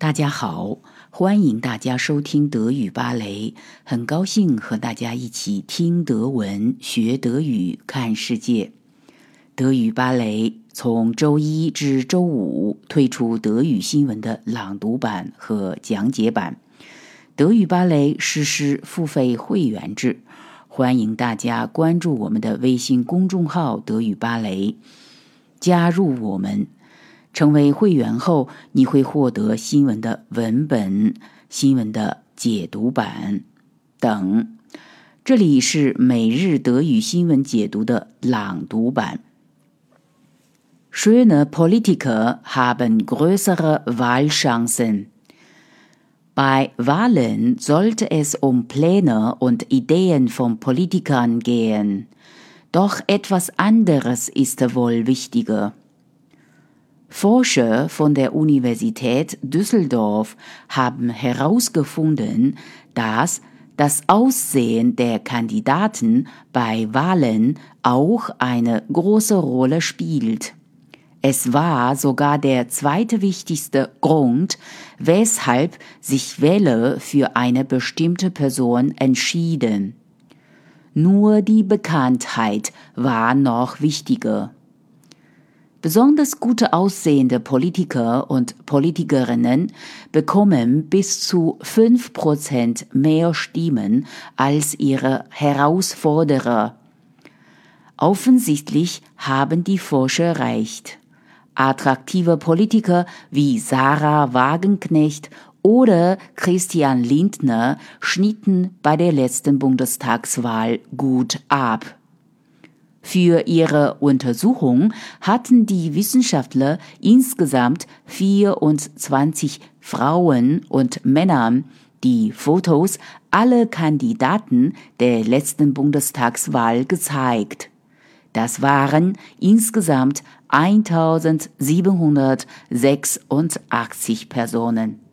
大家好，欢迎大家收听德语芭蕾。很高兴和大家一起听德文、学德语、看世界。德语芭蕾从周一至周五推出德语新闻的朗读版和讲解版。德语芭蕾实施付费会员制，欢迎大家关注我们的微信公众号“德语芭蕾”，加入我们。成为会员后，你会获得新闻的文本、新闻的解读版等。这里是每日德语新闻解读的朗读版。Schöne Politiker haben größere Wahlchancen. Bei Wahlen sollte es um Pläne und Ideen von Politikern gehen. Doch etwas anderes ist wohl wichtiger. Forscher von der Universität Düsseldorf haben herausgefunden, dass das Aussehen der Kandidaten bei Wahlen auch eine große Rolle spielt. Es war sogar der zweite wichtigste Grund, weshalb sich Wähler für eine bestimmte Person entschieden. Nur die Bekanntheit war noch wichtiger. Besonders gute aussehende Politiker und Politikerinnen bekommen bis zu fünf Prozent mehr Stimmen als ihre Herausforderer. Offensichtlich haben die Forscher recht. Attraktive Politiker wie Sarah Wagenknecht oder Christian Lindner schnitten bei der letzten Bundestagswahl gut ab. Für ihre Untersuchung hatten die Wissenschaftler insgesamt 24 Frauen und Männer die Fotos aller Kandidaten der letzten Bundestagswahl gezeigt. Das waren insgesamt 1786 Personen.